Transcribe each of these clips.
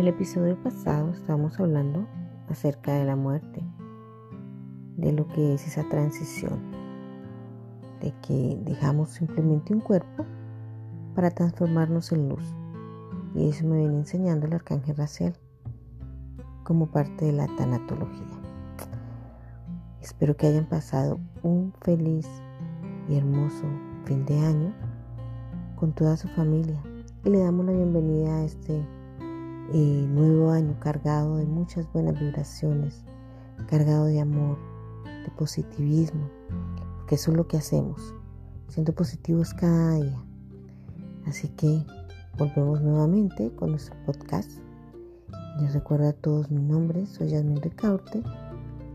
el episodio pasado estábamos hablando acerca de la muerte, de lo que es esa transición, de que dejamos simplemente un cuerpo para transformarnos en luz. Y eso me viene enseñando el arcángel Raciel como parte de la tanatología. Espero que hayan pasado un feliz y hermoso fin de año con toda su familia y le damos la bienvenida a este eh, nuevo año cargado de muchas buenas vibraciones, cargado de amor, de positivismo, porque eso es lo que hacemos, siendo positivos cada día. Así que volvemos nuevamente con nuestro podcast. Les recuerdo a todos mi nombre, soy Yasmin Ricaurte,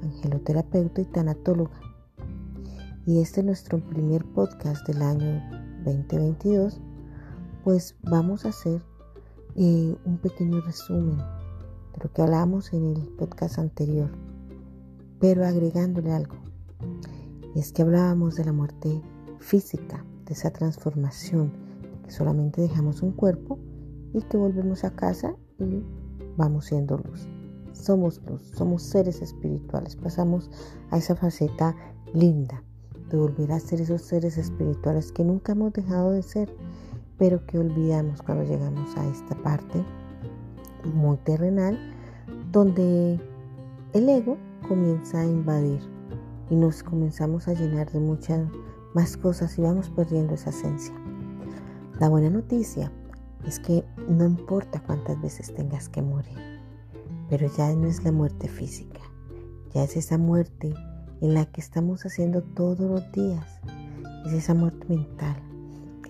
angeloterapeuta y tanatóloga. Y este es nuestro primer podcast del año 2022, pues vamos a hacer eh, un pequeño resumen de lo que hablamos en el podcast anterior, pero agregándole algo. Es que hablábamos de la muerte física, de esa transformación, que solamente dejamos un cuerpo y que volvemos a casa y vamos siendo luz. Somos luz, somos seres espirituales, pasamos a esa faceta linda de volver a ser esos seres espirituales que nunca hemos dejado de ser pero que olvidamos cuando llegamos a esta parte muy terrenal, donde el ego comienza a invadir y nos comenzamos a llenar de muchas más cosas y vamos perdiendo esa esencia. La buena noticia es que no importa cuántas veces tengas que morir, pero ya no es la muerte física, ya es esa muerte en la que estamos haciendo todos los días, es esa muerte mental,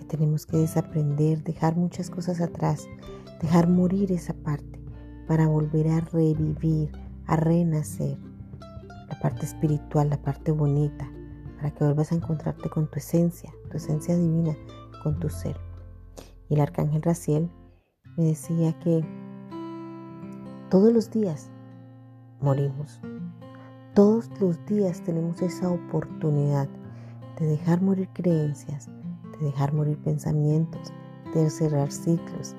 tenemos que desaprender, dejar muchas cosas atrás, dejar morir esa parte para volver a revivir, a renacer. La parte espiritual, la parte bonita, para que vuelvas a encontrarte con tu esencia, tu esencia divina, con tu ser. Y el arcángel Raciel me decía que todos los días morimos. Todos los días tenemos esa oportunidad de dejar morir creencias, de dejar morir pensamientos, de cerrar ciclos,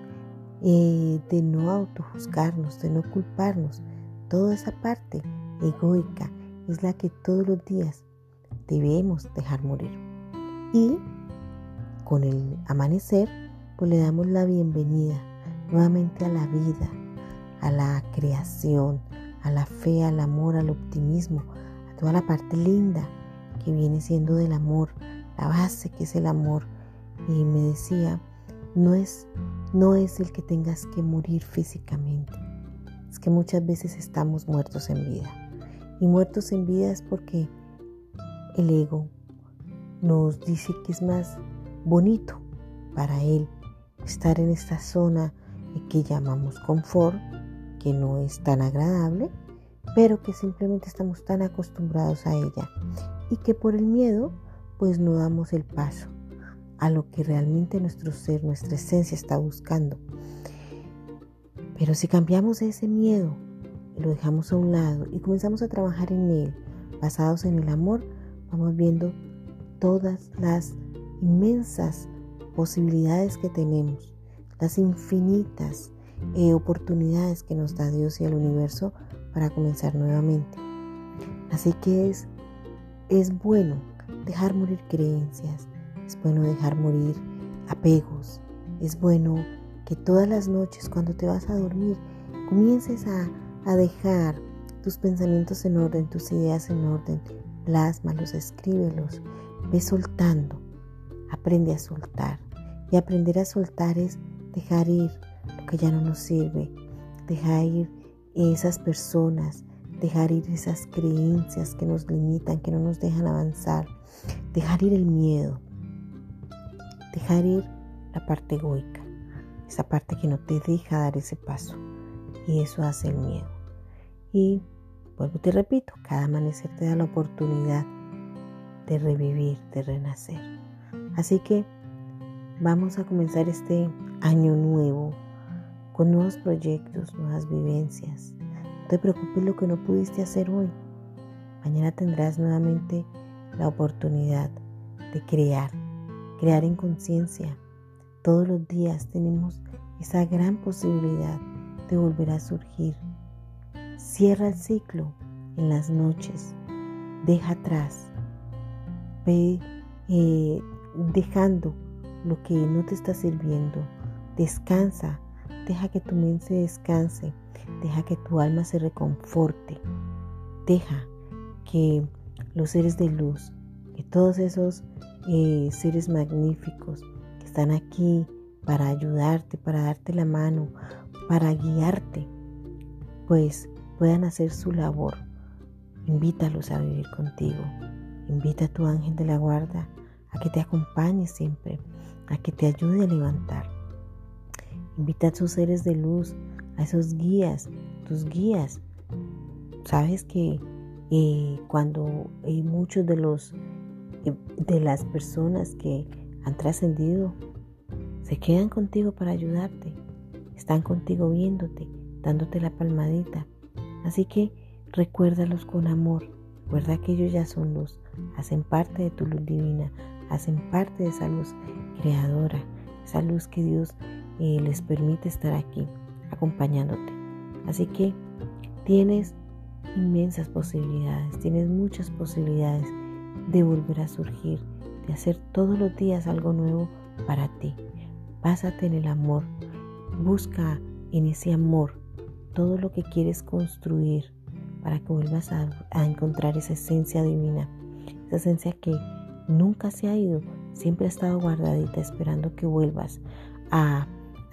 de no autojuzgarnos, de no culparnos. Toda esa parte egoica es la que todos los días debemos dejar morir. Y con el amanecer, pues le damos la bienvenida nuevamente a la vida, a la creación, a la fe, al amor, al optimismo, a toda la parte linda que viene siendo del amor, la base que es el amor. Y me decía, no es, no es el que tengas que morir físicamente, es que muchas veces estamos muertos en vida. Y muertos en vida es porque el ego nos dice que es más bonito para él estar en esta zona que llamamos confort, que no es tan agradable, pero que simplemente estamos tan acostumbrados a ella y que por el miedo pues no damos el paso a lo que realmente nuestro ser, nuestra esencia está buscando. Pero si cambiamos ese miedo y lo dejamos a un lado y comenzamos a trabajar en él, basados en el amor, vamos viendo todas las inmensas posibilidades que tenemos, las infinitas eh, oportunidades que nos da Dios y el universo para comenzar nuevamente. Así que es, es bueno dejar morir creencias, es bueno dejar morir apegos, es bueno que todas las noches cuando te vas a dormir comiences a, a dejar tus pensamientos en orden, tus ideas en orden, plásmalos, escríbelos, ve soltando, aprende a soltar. Y aprender a soltar es dejar ir lo que ya no nos sirve, dejar ir esas personas, dejar ir esas creencias que nos limitan, que no nos dejan avanzar, Dejar ir el miedo. Dejar ir la parte egoica. Esa parte que no te deja dar ese paso. Y eso hace el miedo. Y vuelvo te repito, cada amanecer te da la oportunidad de revivir, de renacer. Así que vamos a comenzar este año nuevo con nuevos proyectos, nuevas vivencias. Te preocupes lo que no pudiste hacer hoy. Mañana tendrás nuevamente la oportunidad de crear, crear en conciencia. Todos los días tenemos esa gran posibilidad de volver a surgir. Cierra el ciclo en las noches, deja atrás, ve eh, dejando lo que no te está sirviendo, descansa, deja que tu mente descanse, deja que tu alma se reconforte, deja que los seres de luz, que todos esos eh, seres magníficos que están aquí para ayudarte, para darte la mano, para guiarte, pues puedan hacer su labor. Invítalos a vivir contigo. Invita a tu ángel de la guarda a que te acompañe siempre, a que te ayude a levantar. Invita a tus seres de luz, a esos guías, tus guías. Sabes que eh, cuando hay muchos de los eh, de las personas que han trascendido se quedan contigo para ayudarte, están contigo viéndote, dándote la palmadita. Así que recuérdalos con amor, recuerda que ellos ya son luz, hacen parte de tu luz divina, hacen parte de esa luz creadora, esa luz que Dios eh, les permite estar aquí acompañándote. Así que tienes inmensas posibilidades, tienes muchas posibilidades de volver a surgir, de hacer todos los días algo nuevo para ti. Pásate en el amor, busca en ese amor todo lo que quieres construir para que vuelvas a, a encontrar esa esencia divina, esa esencia que nunca se ha ido, siempre ha estado guardadita esperando que vuelvas a,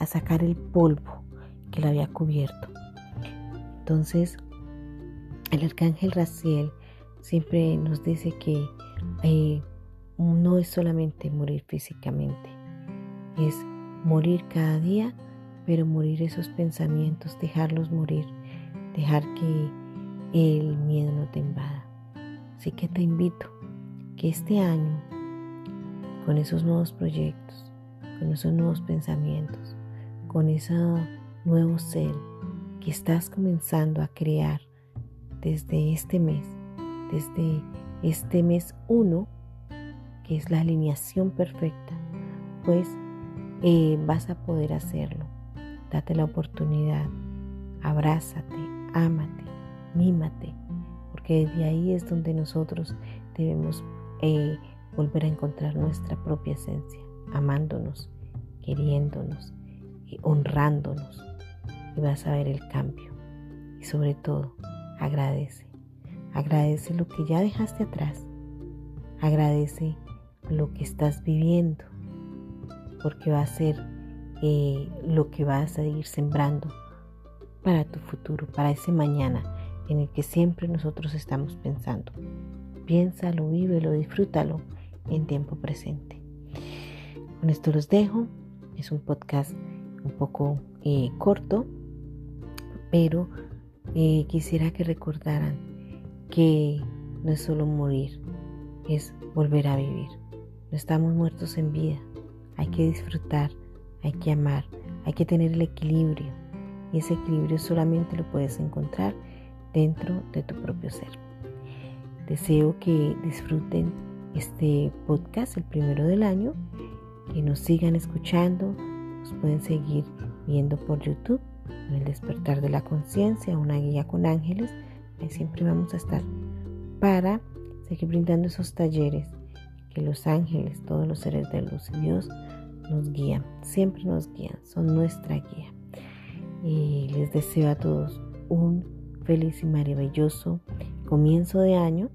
a sacar el polvo que la había cubierto. Entonces, el arcángel Raciel siempre nos dice que eh, no es solamente morir físicamente, es morir cada día, pero morir esos pensamientos, dejarlos morir, dejar que el miedo no te invada. Así que te invito que este año, con esos nuevos proyectos, con esos nuevos pensamientos, con ese nuevo ser que estás comenzando a crear desde este mes, desde este mes 1, que es la alineación perfecta, pues eh, vas a poder hacerlo. Date la oportunidad, abrázate, ámate, mímate, porque desde ahí es donde nosotros debemos eh, volver a encontrar nuestra propia esencia, amándonos, queriéndonos, honrándonos. Y vas a ver el cambio. Y sobre todo, agradece. Agradece lo que ya dejaste atrás. Agradece lo que estás viviendo. Porque va a ser eh, lo que vas a ir sembrando para tu futuro, para ese mañana en el que siempre nosotros estamos pensando. Piénsalo, vívelo, disfrútalo en tiempo presente. Con esto los dejo. Es un podcast un poco eh, corto, pero eh, quisiera que recordaran que no es solo morir, es volver a vivir. No estamos muertos en vida. Hay que disfrutar, hay que amar, hay que tener el equilibrio. Y ese equilibrio solamente lo puedes encontrar dentro de tu propio ser. Deseo que disfruten este podcast, el primero del año, que nos sigan escuchando, nos pueden seguir viendo por YouTube, el despertar de la conciencia, una guía con ángeles, ahí siempre vamos a estar para seguir brindando esos talleres que los ángeles, todos los seres de luz y Dios nos guían, siempre nos guían, son nuestra guía. Y les deseo a todos un feliz y maravilloso comienzo de año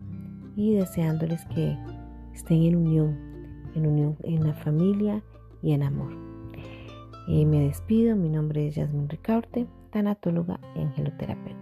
y deseándoles que estén en unión, en unión en la familia y en amor. Y me despido, mi nombre es Yasmin Ricaurte, tanatóloga y angeloterapeuta.